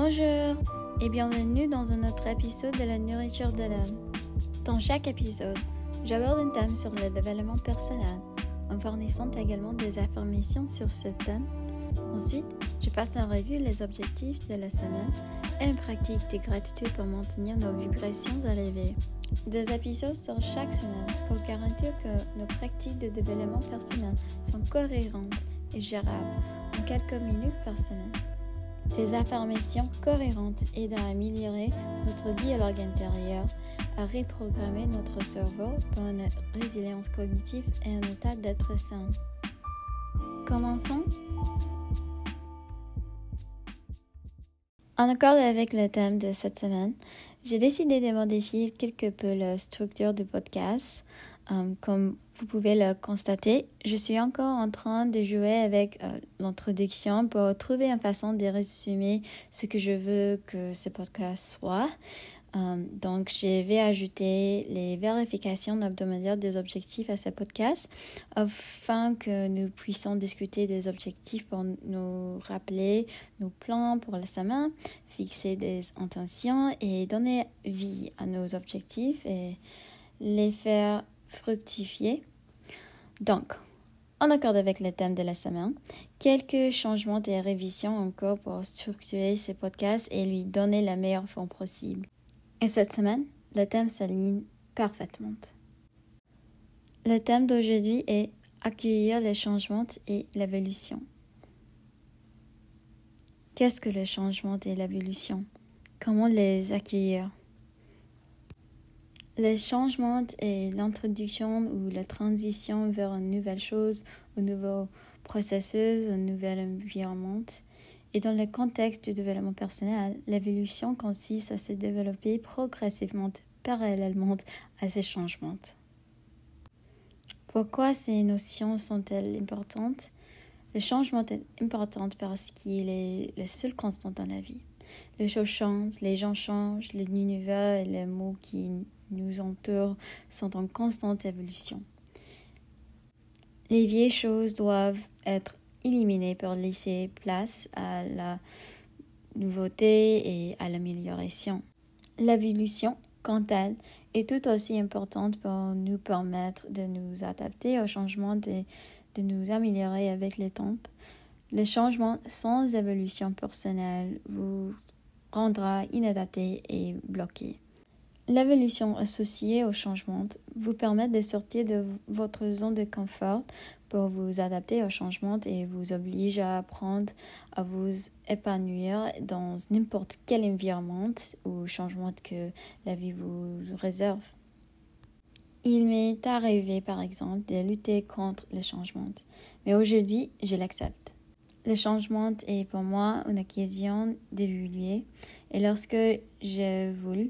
Bonjour et bienvenue dans un autre épisode de la nourriture de l'âme. Dans chaque épisode, j'aborde un thème sur le développement personnel en fournissant également des informations sur ce thème. Ensuite, je passe en revue les objectifs de la semaine et une pratique de gratitude pour maintenir nos vibrations élevées. Des épisodes sur chaque semaine pour garantir que nos pratiques de développement personnel sont cohérentes et gérables en quelques minutes par semaine. Des affirmations cohérentes aident à améliorer notre dialogue intérieur, à reprogrammer notre cerveau pour une résilience cognitive et un état d'être sain. Commençons. En accord avec le thème de cette semaine, j'ai décidé de modifier quelque peu la structure du podcast. Um, comme vous pouvez le constater, je suis encore en train de jouer avec euh, l'introduction pour trouver une façon de résumer ce que je veux que ce podcast soit. Um, donc, je vais ajouter les vérifications hebdomadaires des objectifs à ce podcast afin que nous puissions discuter des objectifs pour nous rappeler nos plans pour la semaine, fixer des intentions et donner vie à nos objectifs et les faire fructifier. Donc, en accord avec le thème de la semaine, quelques changements et révisions encore pour structurer ce podcast et lui donner la meilleure forme possible. Et cette semaine, le thème s'aligne parfaitement. Le thème d'aujourd'hui est accueillir les changements et l'évolution. Qu'est-ce que le changement et l'évolution? Comment les accueillir? Les changements et l'introduction ou la transition vers une nouvelle chose, un nouveau processus, un nouvel environnement. Et dans le contexte du développement personnel, l'évolution consiste à se développer progressivement parallèlement à ces changements. Pourquoi ces notions sont-elles importantes? Le changement est important parce qu'il est le seul constant dans la vie. Les choses changent, les gens changent, l'univers et les mots qui nous entourent sont en constante évolution. Les vieilles choses doivent être éliminées pour laisser place à la nouveauté et à l'amélioration. L'évolution, quant à elle, est tout aussi importante pour nous permettre de nous adapter aux changements et de nous améliorer avec les temps. Le changement sans évolution personnelle vous rendra inadapté et bloqué. L'évolution associée au changement vous permet de sortir de votre zone de confort pour vous adapter au changement et vous oblige à apprendre à vous épanouir dans n'importe quel environnement ou changement que la vie vous réserve. Il m'est arrivé, par exemple, de lutter contre le changement, mais aujourd'hui, je l'accepte. Le changement est pour moi une occasion d'évoluer et lorsque je voulais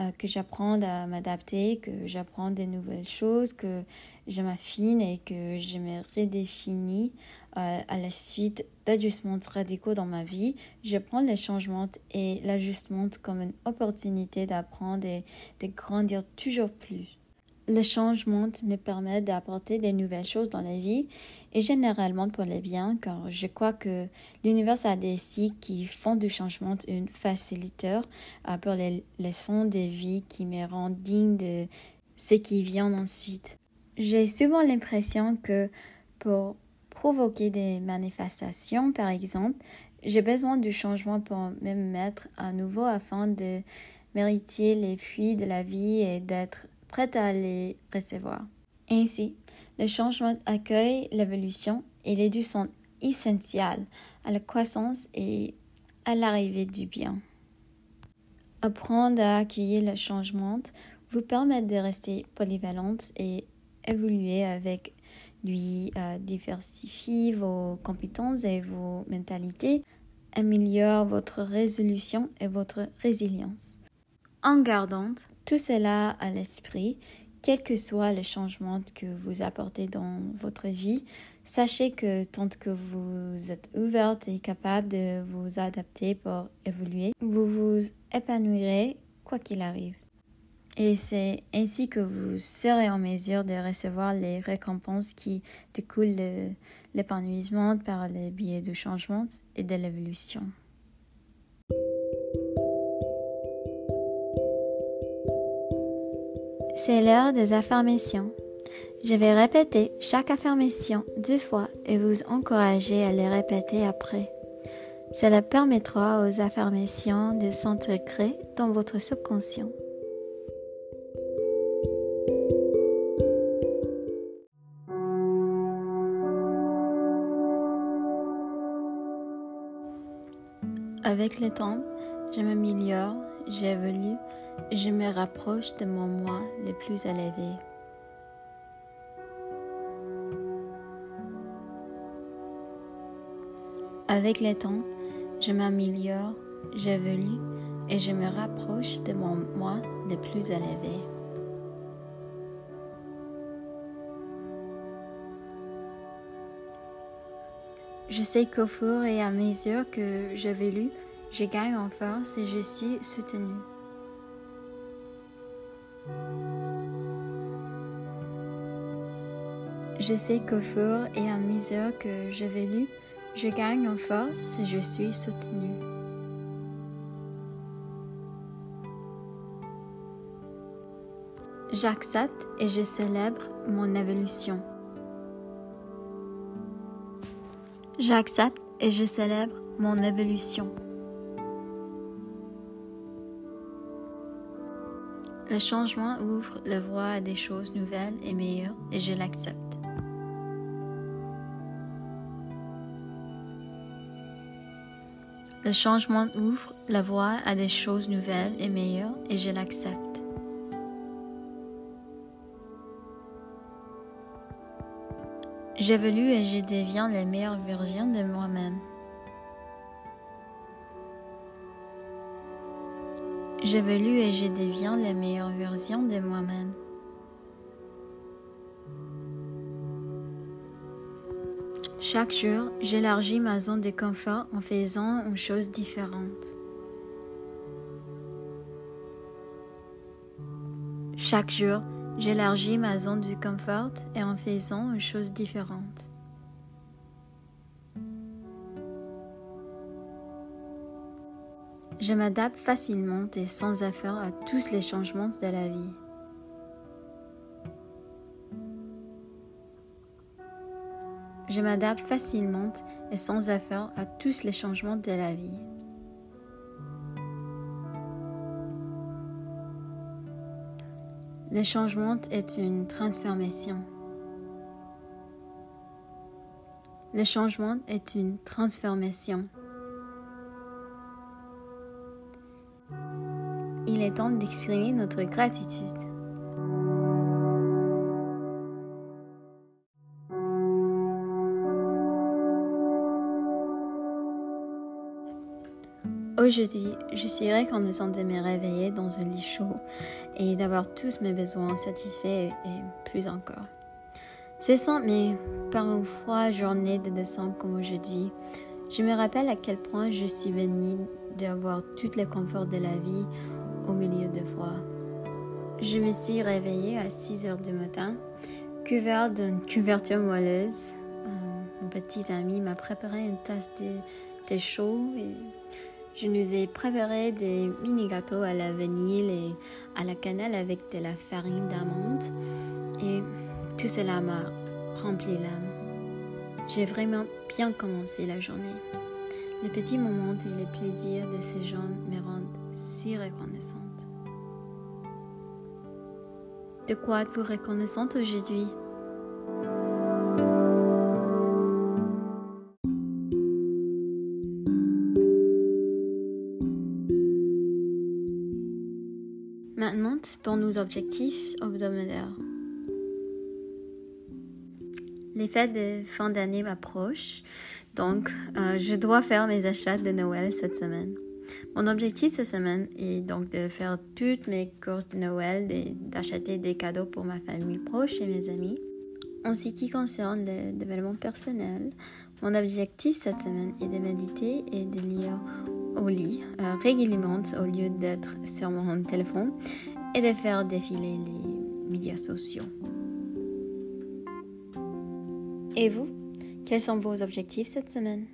euh, que j'apprenne à m'adapter, que j'apprenne des nouvelles choses, que je m'affine et que je me redéfinis euh, à la suite d'ajustements radicaux dans ma vie, je prends les changements et l'ajustement comme une opportunité d'apprendre et de grandir toujours plus. Le changement me permet d'apporter des nouvelles choses dans la vie et généralement pour les biens car je crois que l'univers a des signes qui font du changement un facilitateur euh, pour les leçons de vie qui me rendent digne de ce qui vient ensuite. J'ai souvent l'impression que pour provoquer des manifestations, par exemple, j'ai besoin du changement pour me mettre à nouveau afin de mériter les fruits de la vie et d'être prête à les recevoir. Ainsi, le changement accueille l'évolution et les deux sont essentiels à la croissance et à l'arrivée du bien. Apprendre à accueillir le changement vous permet de rester polyvalente et évoluer avec lui, euh, diversifie vos compétences et vos mentalités, améliore votre résolution et votre résilience. En gardant tout cela à l'esprit, quel que soit le changement que vous apportez dans votre vie, sachez que tant que vous êtes ouverte et capable de vous adapter pour évoluer, vous vous épanouirez quoi qu'il arrive. Et c'est ainsi que vous serez en mesure de recevoir les récompenses qui découlent de l'épanouissement par les biais du changement et de l'évolution. C'est l'heure des affirmations. Je vais répéter chaque affirmation deux fois et vous encourager à les répéter après. Cela permettra aux affirmations de s'intégrer dans votre subconscient. Avec le temps, je m'améliore, j'évolue, je me rapproche de mon moi le plus élevé. Avec le temps, je m'améliore, j'évolue et je me rapproche de mon moi le plus élevé. Je sais qu'au fur et à mesure que j'évolue, je gagne en force et je suis soutenu. Je sais qu'au fur et à mesure que j'évolue, je gagne en force et je suis soutenu. J'accepte et je célèbre mon évolution. J'accepte et je célèbre mon évolution. Le changement ouvre la voie à des choses nouvelles et meilleures et je l'accepte. Le changement ouvre la voie à des choses nouvelles et meilleures et je l'accepte. J'évolue et je deviens la meilleure version de moi-même. J'évolue et je deviens la meilleure version de moi-même. Chaque jour, j'élargis ma zone de confort en faisant une chose différente. Chaque jour, j'élargis ma zone de confort et en faisant une chose différente. Je m'adapte facilement et sans effort à tous les changements de la vie. Je m'adapte facilement et sans effort à tous les changements de la vie. Le changement est une transformation. Le changement est une transformation. Il est temps d'exprimer notre gratitude. Aujourd'hui, je suis reconnaissante de me réveiller dans un lit chaud et d'avoir tous mes besoins satisfaits et plus encore. C'est sans, mais par une froide journée de décembre comme aujourd'hui, je me rappelle à quel point je suis bénie d'avoir tout le confort de la vie au milieu de froid. Je me suis réveillée à 6 heures du matin, couverte d'une couverture moelleuse. Euh, un petit ami m'a préparé une tasse de thé chaud et je nous ai préparé des mini gâteaux à la vanille et à la cannelle avec de la farine d'amande et tout cela m'a rempli l'âme. J'ai vraiment bien commencé la journée. Les petits moments et les plaisirs de ces gens me rendent reconnaissante. De quoi êtes-vous reconnaissante aujourd'hui? Maintenant, pour nos objectifs hebdomadaires. Les fêtes de fin d'année m'approchent, donc euh, je dois faire mes achats de Noël cette semaine. Mon objectif cette semaine est donc de faire toutes mes courses de Noël, d'acheter des cadeaux pour ma famille proche et mes amis. En ce qui concerne le développement personnel, mon objectif cette semaine est de méditer et de lire au lit euh, régulièrement au lieu d'être sur mon téléphone et de faire défiler les médias sociaux. Et vous, quels sont vos objectifs cette semaine?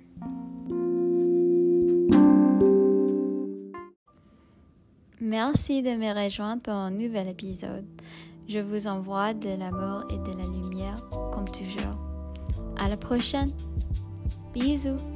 Merci de me rejoindre pour un nouvel épisode. Je vous envoie de l'amour et de la lumière comme toujours. À la prochaine. Bisous.